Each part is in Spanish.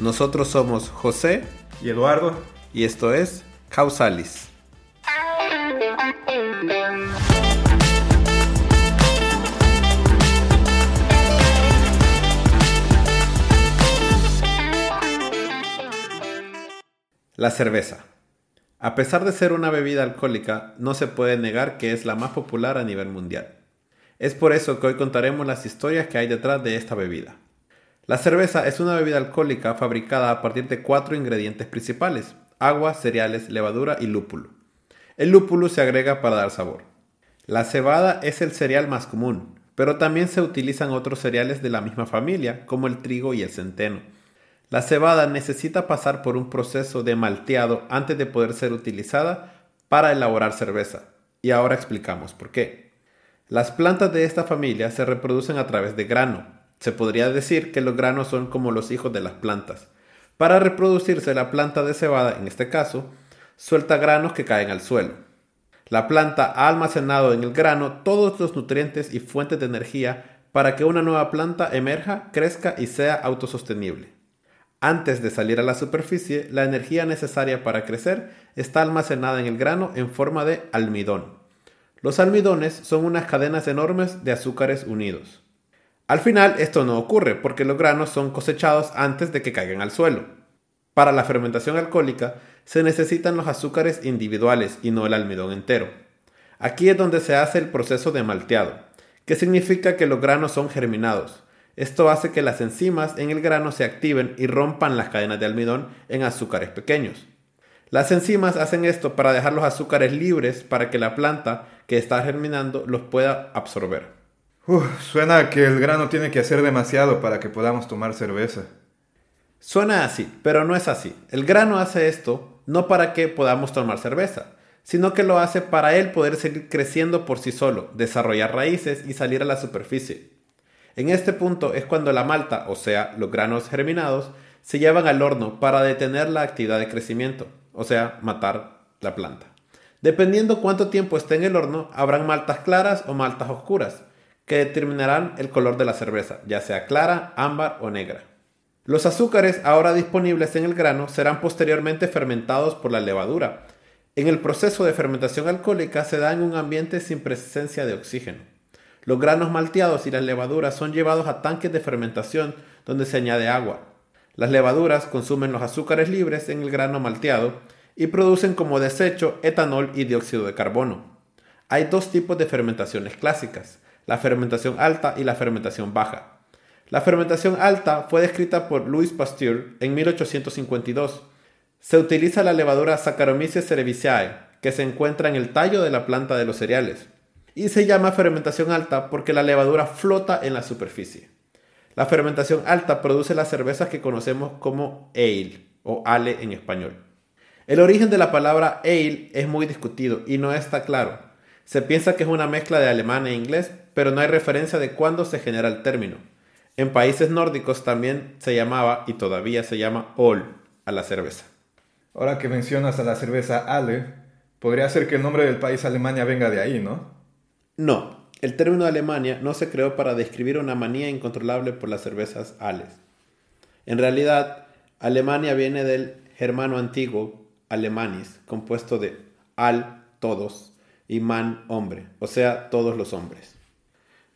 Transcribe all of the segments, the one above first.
Nosotros somos José y Eduardo y esto es Causalis. La cerveza. A pesar de ser una bebida alcohólica, no se puede negar que es la más popular a nivel mundial. Es por eso que hoy contaremos las historias que hay detrás de esta bebida. La cerveza es una bebida alcohólica fabricada a partir de cuatro ingredientes principales, agua, cereales, levadura y lúpulo. El lúpulo se agrega para dar sabor. La cebada es el cereal más común, pero también se utilizan otros cereales de la misma familia, como el trigo y el centeno. La cebada necesita pasar por un proceso de malteado antes de poder ser utilizada para elaborar cerveza, y ahora explicamos por qué. Las plantas de esta familia se reproducen a través de grano, se podría decir que los granos son como los hijos de las plantas. Para reproducirse la planta de cebada, en este caso, suelta granos que caen al suelo. La planta ha almacenado en el grano todos los nutrientes y fuentes de energía para que una nueva planta emerja, crezca y sea autosostenible. Antes de salir a la superficie, la energía necesaria para crecer está almacenada en el grano en forma de almidón. Los almidones son unas cadenas enormes de azúcares unidos. Al final esto no ocurre porque los granos son cosechados antes de que caigan al suelo. Para la fermentación alcohólica se necesitan los azúcares individuales y no el almidón entero. Aquí es donde se hace el proceso de malteado, que significa que los granos son germinados. Esto hace que las enzimas en el grano se activen y rompan las cadenas de almidón en azúcares pequeños. Las enzimas hacen esto para dejar los azúcares libres para que la planta que está germinando los pueda absorber suena que el grano tiene que hacer demasiado para que podamos tomar cerveza. Suena así, pero no es así. El grano hace esto no para que podamos tomar cerveza, sino que lo hace para él poder seguir creciendo por sí solo, desarrollar raíces y salir a la superficie. En este punto es cuando la malta, o sea, los granos germinados, se llevan al horno para detener la actividad de crecimiento, o sea, matar la planta. Dependiendo cuánto tiempo esté en el horno, habrán maltas claras o maltas oscuras que determinarán el color de la cerveza, ya sea clara, ámbar o negra. Los azúcares ahora disponibles en el grano serán posteriormente fermentados por la levadura. En el proceso de fermentación alcohólica se da en un ambiente sin presencia de oxígeno. Los granos malteados y las levaduras son llevados a tanques de fermentación donde se añade agua. Las levaduras consumen los azúcares libres en el grano malteado y producen como desecho etanol y dióxido de carbono. Hay dos tipos de fermentaciones clásicas, la fermentación alta y la fermentación baja. La fermentación alta fue descrita por Louis Pasteur en 1852. Se utiliza la levadura Saccharomyces cerevisiae, que se encuentra en el tallo de la planta de los cereales, y se llama fermentación alta porque la levadura flota en la superficie. La fermentación alta produce las cervezas que conocemos como ale o ale en español. El origen de la palabra ale es muy discutido y no está claro. Se piensa que es una mezcla de alemán e inglés, pero no hay referencia de cuándo se genera el término. En países nórdicos también se llamaba y todavía se llama Ol a la cerveza. Ahora que mencionas a la cerveza Ale, podría ser que el nombre del país Alemania venga de ahí, ¿no? No, el término Alemania no se creó para describir una manía incontrolable por las cervezas Ales. En realidad, Alemania viene del germano antiguo alemanis, compuesto de al, todos, y man hombre, o sea, todos los hombres.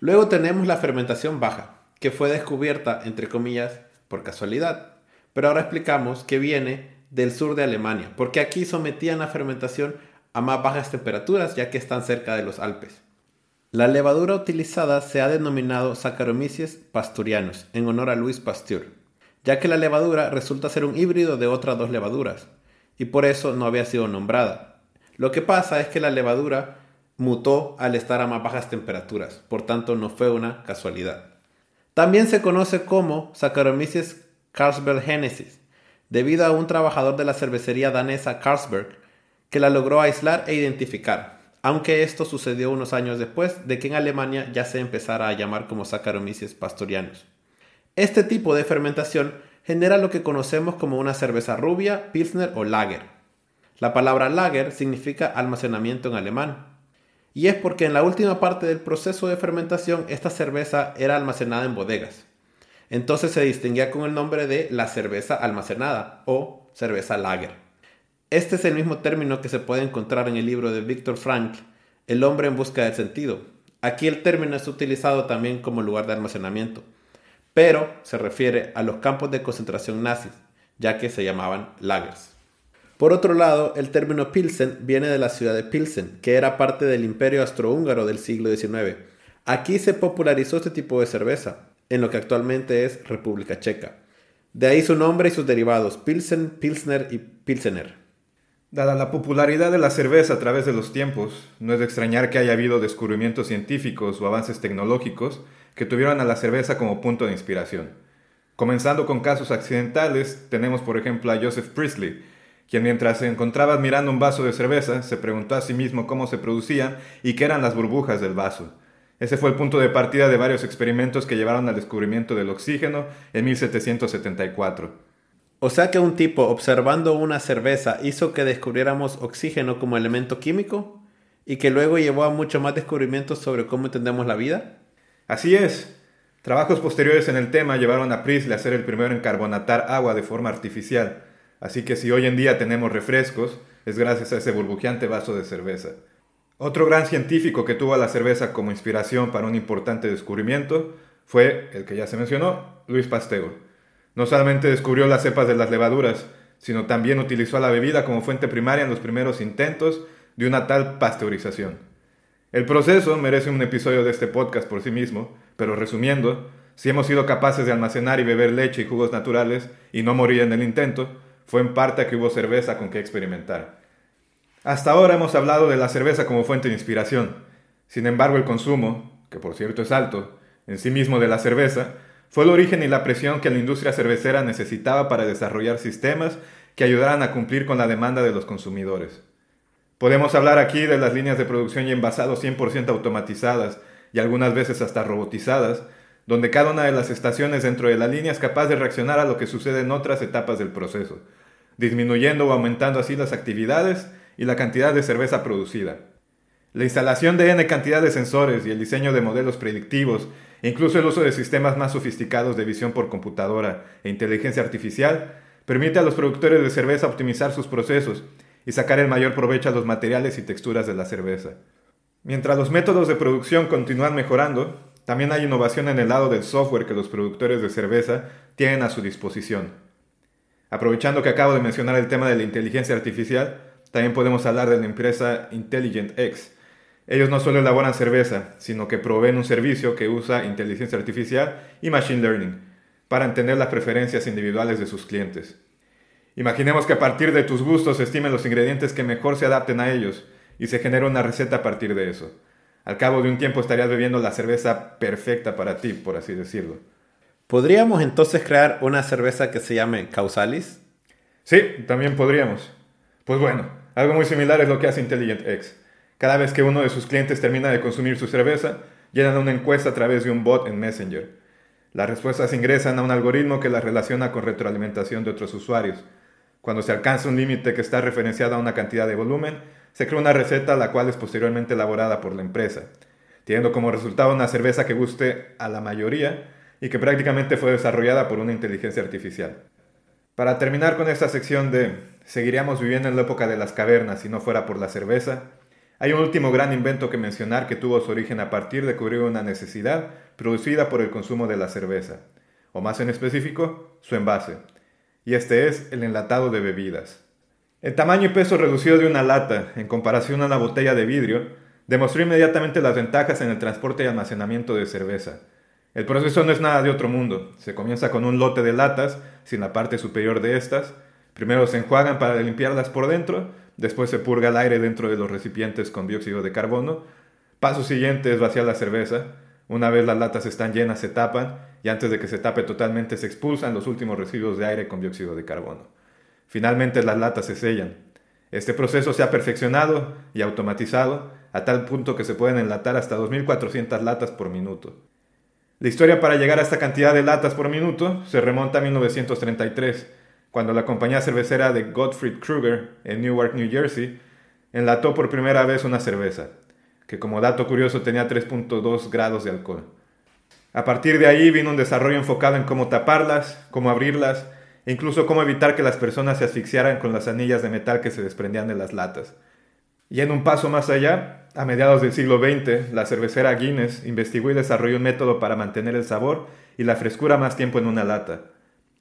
Luego tenemos la fermentación baja, que fue descubierta, entre comillas, por casualidad. Pero ahora explicamos que viene del sur de Alemania, porque aquí sometían la fermentación a más bajas temperaturas, ya que están cerca de los Alpes. La levadura utilizada se ha denominado Saccharomyces pasturianus, en honor a Louis Pasteur, ya que la levadura resulta ser un híbrido de otras dos levaduras, y por eso no había sido nombrada, lo que pasa es que la levadura mutó al estar a más bajas temperaturas, por tanto no fue una casualidad. También se conoce como Saccharomyces carlsbergensis, debido a un trabajador de la cervecería danesa Carlsberg que la logró aislar e identificar, aunque esto sucedió unos años después de que en Alemania ya se empezara a llamar como Saccharomyces pastorianus. Este tipo de fermentación genera lo que conocemos como una cerveza rubia, pilsner o lager. La palabra lager significa almacenamiento en alemán, y es porque en la última parte del proceso de fermentación esta cerveza era almacenada en bodegas. Entonces se distinguía con el nombre de la cerveza almacenada o cerveza lager. Este es el mismo término que se puede encontrar en el libro de Viktor Frankl, El hombre en busca del sentido. Aquí el término es utilizado también como lugar de almacenamiento, pero se refiere a los campos de concentración nazis, ya que se llamaban lagers. Por otro lado, el término Pilsen viene de la ciudad de Pilsen, que era parte del imperio austrohúngaro del siglo XIX. Aquí se popularizó este tipo de cerveza, en lo que actualmente es República Checa. De ahí su nombre y sus derivados, Pilsen, Pilsner y Pilsener. Dada la popularidad de la cerveza a través de los tiempos, no es de extrañar que haya habido descubrimientos científicos o avances tecnológicos que tuvieron a la cerveza como punto de inspiración. Comenzando con casos accidentales, tenemos por ejemplo a Joseph Priestley, quien mientras se encontraba admirando un vaso de cerveza, se preguntó a sí mismo cómo se producían y qué eran las burbujas del vaso. Ese fue el punto de partida de varios experimentos que llevaron al descubrimiento del oxígeno en 1774. O sea que un tipo observando una cerveza hizo que descubriéramos oxígeno como elemento químico y que luego llevó a muchos más descubrimientos sobre cómo entendemos la vida. Así es. Trabajos posteriores en el tema llevaron a Priestley a ser el primero en carbonatar agua de forma artificial Así que si hoy en día tenemos refrescos, es gracias a ese burbujeante vaso de cerveza. Otro gran científico que tuvo a la cerveza como inspiración para un importante descubrimiento fue el que ya se mencionó, Luis Pasteur. No solamente descubrió las cepas de las levaduras, sino también utilizó a la bebida como fuente primaria en los primeros intentos de una tal pasteurización. El proceso merece un episodio de este podcast por sí mismo, pero resumiendo, si hemos sido capaces de almacenar y beber leche y jugos naturales y no morir en el intento, fue en parte a que hubo cerveza con que experimentar. Hasta ahora hemos hablado de la cerveza como fuente de inspiración. Sin embargo, el consumo, que por cierto es alto, en sí mismo de la cerveza, fue el origen y la presión que la industria cervecera necesitaba para desarrollar sistemas que ayudaran a cumplir con la demanda de los consumidores. Podemos hablar aquí de las líneas de producción y envasados 100% automatizadas y algunas veces hasta robotizadas, donde cada una de las estaciones dentro de la línea es capaz de reaccionar a lo que sucede en otras etapas del proceso disminuyendo o aumentando así las actividades y la cantidad de cerveza producida. La instalación de N cantidad de sensores y el diseño de modelos predictivos, e incluso el uso de sistemas más sofisticados de visión por computadora e inteligencia artificial, permite a los productores de cerveza optimizar sus procesos y sacar el mayor provecho a los materiales y texturas de la cerveza. Mientras los métodos de producción continúan mejorando, también hay innovación en el lado del software que los productores de cerveza tienen a su disposición. Aprovechando que acabo de mencionar el tema de la inteligencia artificial, también podemos hablar de la empresa Intelligent X. Ellos no solo elaboran cerveza, sino que proveen un servicio que usa inteligencia artificial y machine learning para entender las preferencias individuales de sus clientes. Imaginemos que a partir de tus gustos estimen los ingredientes que mejor se adapten a ellos y se genera una receta a partir de eso. Al cabo de un tiempo estarías bebiendo la cerveza perfecta para ti, por así decirlo. ¿Podríamos entonces crear una cerveza que se llame Causalis? Sí, también podríamos. Pues bueno, algo muy similar es lo que hace Intelligent X. Cada vez que uno de sus clientes termina de consumir su cerveza, llenan una encuesta a través de un bot en Messenger. Las respuestas ingresan a un algoritmo que las relaciona con retroalimentación de otros usuarios. Cuando se alcanza un límite que está referenciado a una cantidad de volumen, se crea una receta la cual es posteriormente elaborada por la empresa, teniendo como resultado una cerveza que guste a la mayoría y que prácticamente fue desarrollada por una inteligencia artificial. Para terminar con esta sección de ¿seguiríamos viviendo en la época de las cavernas si no fuera por la cerveza? Hay un último gran invento que mencionar que tuvo su origen a partir de cubrir una necesidad producida por el consumo de la cerveza, o más en específico, su envase, y este es el enlatado de bebidas. El tamaño y peso reducido de una lata en comparación a una botella de vidrio demostró inmediatamente las ventajas en el transporte y almacenamiento de cerveza, el proceso no es nada de otro mundo. Se comienza con un lote de latas sin la parte superior de estas. Primero se enjuagan para limpiarlas por dentro, después se purga el aire dentro de los recipientes con dióxido de carbono. Paso siguiente es vaciar la cerveza. Una vez las latas están llenas se tapan y antes de que se tape totalmente se expulsan los últimos residuos de aire con dióxido de carbono. Finalmente las latas se sellan. Este proceso se ha perfeccionado y automatizado a tal punto que se pueden enlatar hasta 2.400 latas por minuto. La historia para llegar a esta cantidad de latas por minuto se remonta a 1933, cuando la compañía cervecera de Gottfried Kruger en Newark, New Jersey, enlató por primera vez una cerveza, que como dato curioso tenía 3.2 grados de alcohol. A partir de ahí vino un desarrollo enfocado en cómo taparlas, cómo abrirlas e incluso cómo evitar que las personas se asfixiaran con las anillas de metal que se desprendían de las latas. Y en un paso más allá, a mediados del siglo XX, la cervecera Guinness investigó y desarrolló un método para mantener el sabor y la frescura más tiempo en una lata,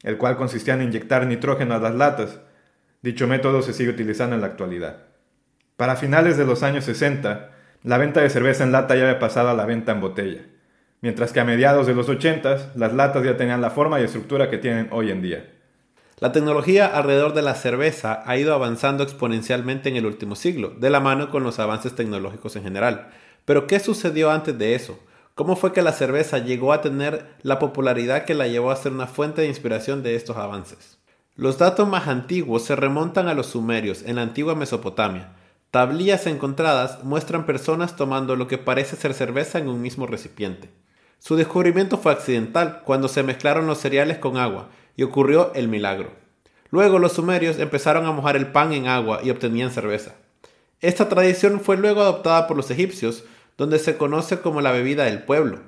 el cual consistía en inyectar nitrógeno a las latas. Dicho método se sigue utilizando en la actualidad. Para finales de los años 60, la venta de cerveza en lata ya había pasado a la venta en botella, mientras que a mediados de los 80 las latas ya tenían la forma y estructura que tienen hoy en día. La tecnología alrededor de la cerveza ha ido avanzando exponencialmente en el último siglo, de la mano con los avances tecnológicos en general. Pero ¿qué sucedió antes de eso? ¿Cómo fue que la cerveza llegó a tener la popularidad que la llevó a ser una fuente de inspiración de estos avances? Los datos más antiguos se remontan a los sumerios en la antigua Mesopotamia. Tablillas encontradas muestran personas tomando lo que parece ser cerveza en un mismo recipiente. Su descubrimiento fue accidental cuando se mezclaron los cereales con agua y ocurrió el milagro. Luego los sumerios empezaron a mojar el pan en agua y obtenían cerveza. Esta tradición fue luego adoptada por los egipcios, donde se conoce como la bebida del pueblo.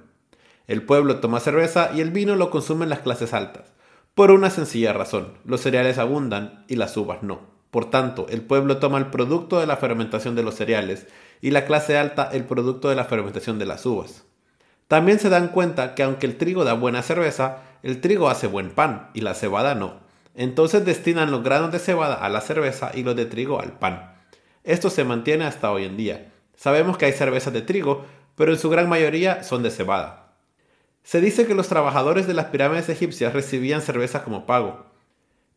El pueblo toma cerveza y el vino lo consumen las clases altas, por una sencilla razón, los cereales abundan y las uvas no. Por tanto, el pueblo toma el producto de la fermentación de los cereales y la clase alta el producto de la fermentación de las uvas. También se dan cuenta que aunque el trigo da buena cerveza, el trigo hace buen pan y la cebada no. Entonces destinan los granos de cebada a la cerveza y los de trigo al pan. Esto se mantiene hasta hoy en día. Sabemos que hay cervezas de trigo, pero en su gran mayoría son de cebada. Se dice que los trabajadores de las pirámides egipcias recibían cerveza como pago.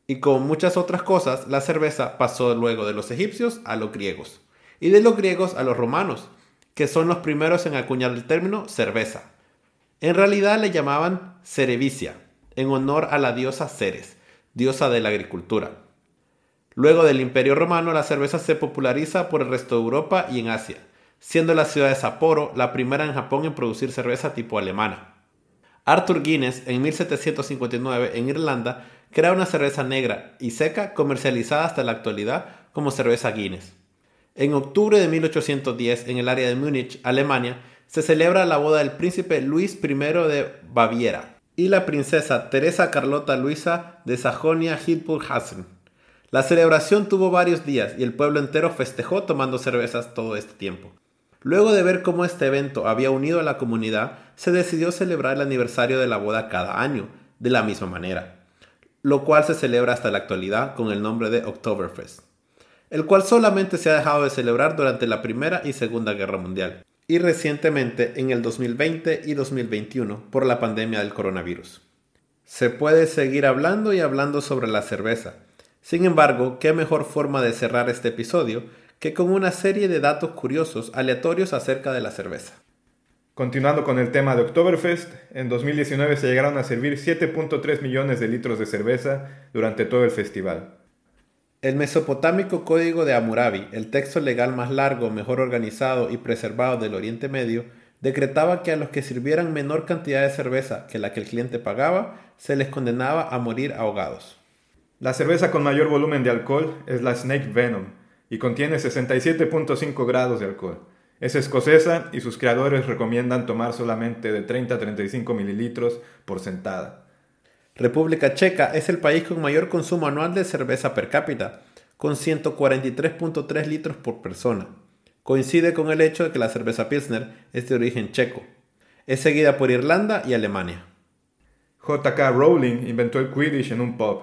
Y como muchas otras cosas, la cerveza pasó luego de los egipcios a los griegos, y de los griegos a los romanos, que son los primeros en acuñar el término cerveza. En realidad le llamaban cerevicia, en honor a la diosa Ceres, diosa de la agricultura. Luego del Imperio Romano, la cerveza se populariza por el resto de Europa y en Asia, siendo la ciudad de Sapporo la primera en Japón en producir cerveza tipo alemana. Arthur Guinness, en 1759, en Irlanda, crea una cerveza negra y seca comercializada hasta la actualidad como cerveza Guinness. En octubre de 1810, en el área de Múnich, Alemania, se celebra la boda del príncipe Luis I de Baviera y la princesa Teresa Carlota Luisa de Sajonia-Hildburghausen. La celebración tuvo varios días y el pueblo entero festejó tomando cervezas todo este tiempo. Luego de ver cómo este evento había unido a la comunidad, se decidió celebrar el aniversario de la boda cada año, de la misma manera, lo cual se celebra hasta la actualidad con el nombre de Oktoberfest el cual solamente se ha dejado de celebrar durante la Primera y Segunda Guerra Mundial, y recientemente en el 2020 y 2021 por la pandemia del coronavirus. Se puede seguir hablando y hablando sobre la cerveza. Sin embargo, qué mejor forma de cerrar este episodio que con una serie de datos curiosos aleatorios acerca de la cerveza. Continuando con el tema de Oktoberfest, en 2019 se llegaron a servir 7.3 millones de litros de cerveza durante todo el festival. El mesopotámico Código de Hammurabi, el texto legal más largo, mejor organizado y preservado del Oriente Medio, decretaba que a los que sirvieran menor cantidad de cerveza que la que el cliente pagaba, se les condenaba a morir ahogados. La cerveza con mayor volumen de alcohol es la Snake Venom y contiene 67.5 grados de alcohol. Es escocesa y sus creadores recomiendan tomar solamente de 30 a 35 mililitros por sentada. República Checa es el país con mayor consumo anual de cerveza per cápita, con 143.3 litros por persona. Coincide con el hecho de que la cerveza Pilsner es de origen checo. Es seguida por Irlanda y Alemania. J.K. Rowling inventó el Quidditch en un pub.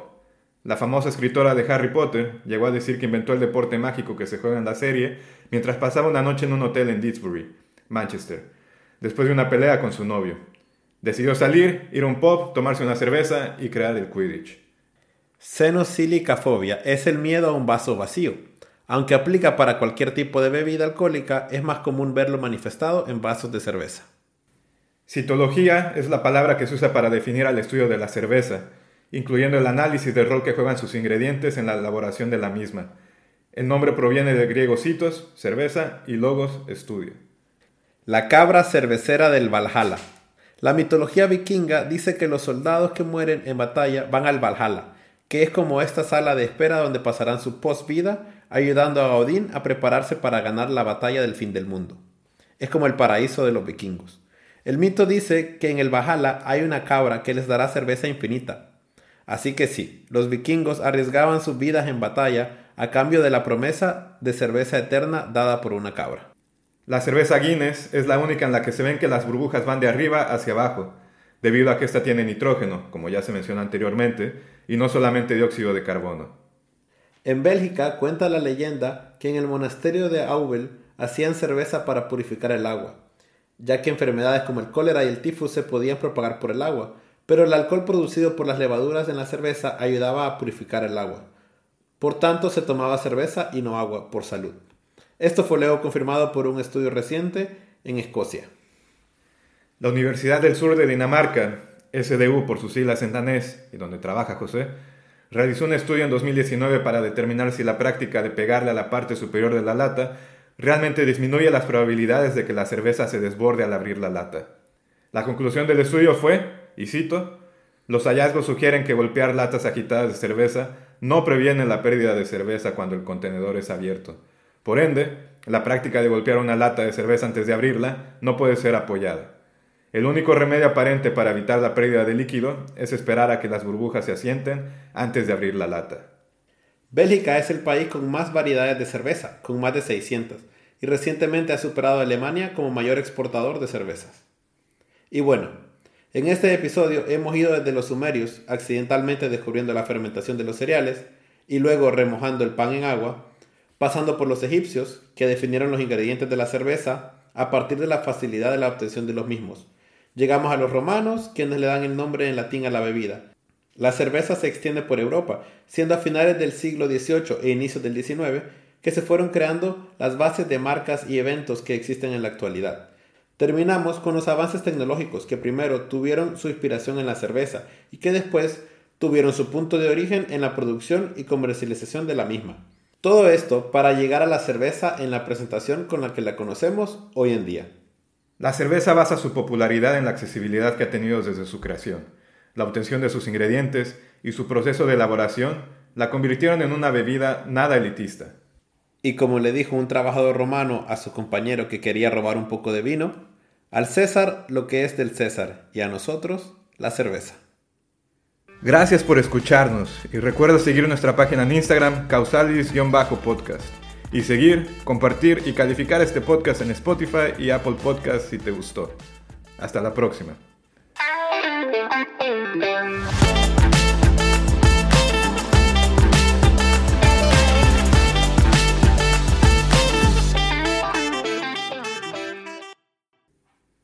La famosa escritora de Harry Potter llegó a decir que inventó el deporte mágico que se juega en la serie mientras pasaba una noche en un hotel en Didsbury, Manchester, después de una pelea con su novio. Decidió salir, ir a un pub, tomarse una cerveza y crear el Quidditch. Xenosilicafobia es el miedo a un vaso vacío. Aunque aplica para cualquier tipo de bebida alcohólica, es más común verlo manifestado en vasos de cerveza. Citología es la palabra que se usa para definir al estudio de la cerveza, incluyendo el análisis del rol que juegan sus ingredientes en la elaboración de la misma. El nombre proviene del griego citos, cerveza, y logos, estudio. La cabra cervecera del Valhalla. La mitología vikinga dice que los soldados que mueren en batalla van al Valhalla, que es como esta sala de espera donde pasarán su post-vida, ayudando a Odín a prepararse para ganar la batalla del fin del mundo. Es como el paraíso de los vikingos. El mito dice que en el Valhalla hay una cabra que les dará cerveza infinita. Así que sí, los vikingos arriesgaban sus vidas en batalla a cambio de la promesa de cerveza eterna dada por una cabra. La cerveza Guinness es la única en la que se ven que las burbujas van de arriba hacia abajo, debido a que esta tiene nitrógeno, como ya se mencionó anteriormente, y no solamente dióxido de carbono. En Bélgica cuenta la leyenda que en el monasterio de Aubel hacían cerveza para purificar el agua, ya que enfermedades como el cólera y el tifus se podían propagar por el agua, pero el alcohol producido por las levaduras en la cerveza ayudaba a purificar el agua. Por tanto, se tomaba cerveza y no agua por salud. Esto fue luego confirmado por un estudio reciente en Escocia. La Universidad del Sur de Dinamarca, SDU por sus siglas en danés, y donde trabaja José, realizó un estudio en 2019 para determinar si la práctica de pegarle a la parte superior de la lata realmente disminuye las probabilidades de que la cerveza se desborde al abrir la lata. La conclusión del estudio fue, y cito, los hallazgos sugieren que golpear latas agitadas de cerveza no previene la pérdida de cerveza cuando el contenedor es abierto. Por ende, la práctica de golpear una lata de cerveza antes de abrirla no puede ser apoyada. El único remedio aparente para evitar la pérdida de líquido es esperar a que las burbujas se asienten antes de abrir la lata. Bélgica es el país con más variedades de cerveza, con más de 600, y recientemente ha superado a Alemania como mayor exportador de cervezas. Y bueno, en este episodio hemos ido desde los sumerios, accidentalmente descubriendo la fermentación de los cereales, y luego remojando el pan en agua, pasando por los egipcios, que definieron los ingredientes de la cerveza a partir de la facilidad de la obtención de los mismos. Llegamos a los romanos, quienes le dan el nombre en latín a la bebida. La cerveza se extiende por Europa, siendo a finales del siglo XVIII e inicios del XIX que se fueron creando las bases de marcas y eventos que existen en la actualidad. Terminamos con los avances tecnológicos que primero tuvieron su inspiración en la cerveza y que después tuvieron su punto de origen en la producción y comercialización de la misma. Todo esto para llegar a la cerveza en la presentación con la que la conocemos hoy en día. La cerveza basa su popularidad en la accesibilidad que ha tenido desde su creación. La obtención de sus ingredientes y su proceso de elaboración la convirtieron en una bebida nada elitista. Y como le dijo un trabajador romano a su compañero que quería robar un poco de vino, al César lo que es del César y a nosotros la cerveza. Gracias por escucharnos y recuerda seguir nuestra página en Instagram causalis-podcast y seguir, compartir y calificar este podcast en Spotify y Apple Podcast si te gustó. Hasta la próxima.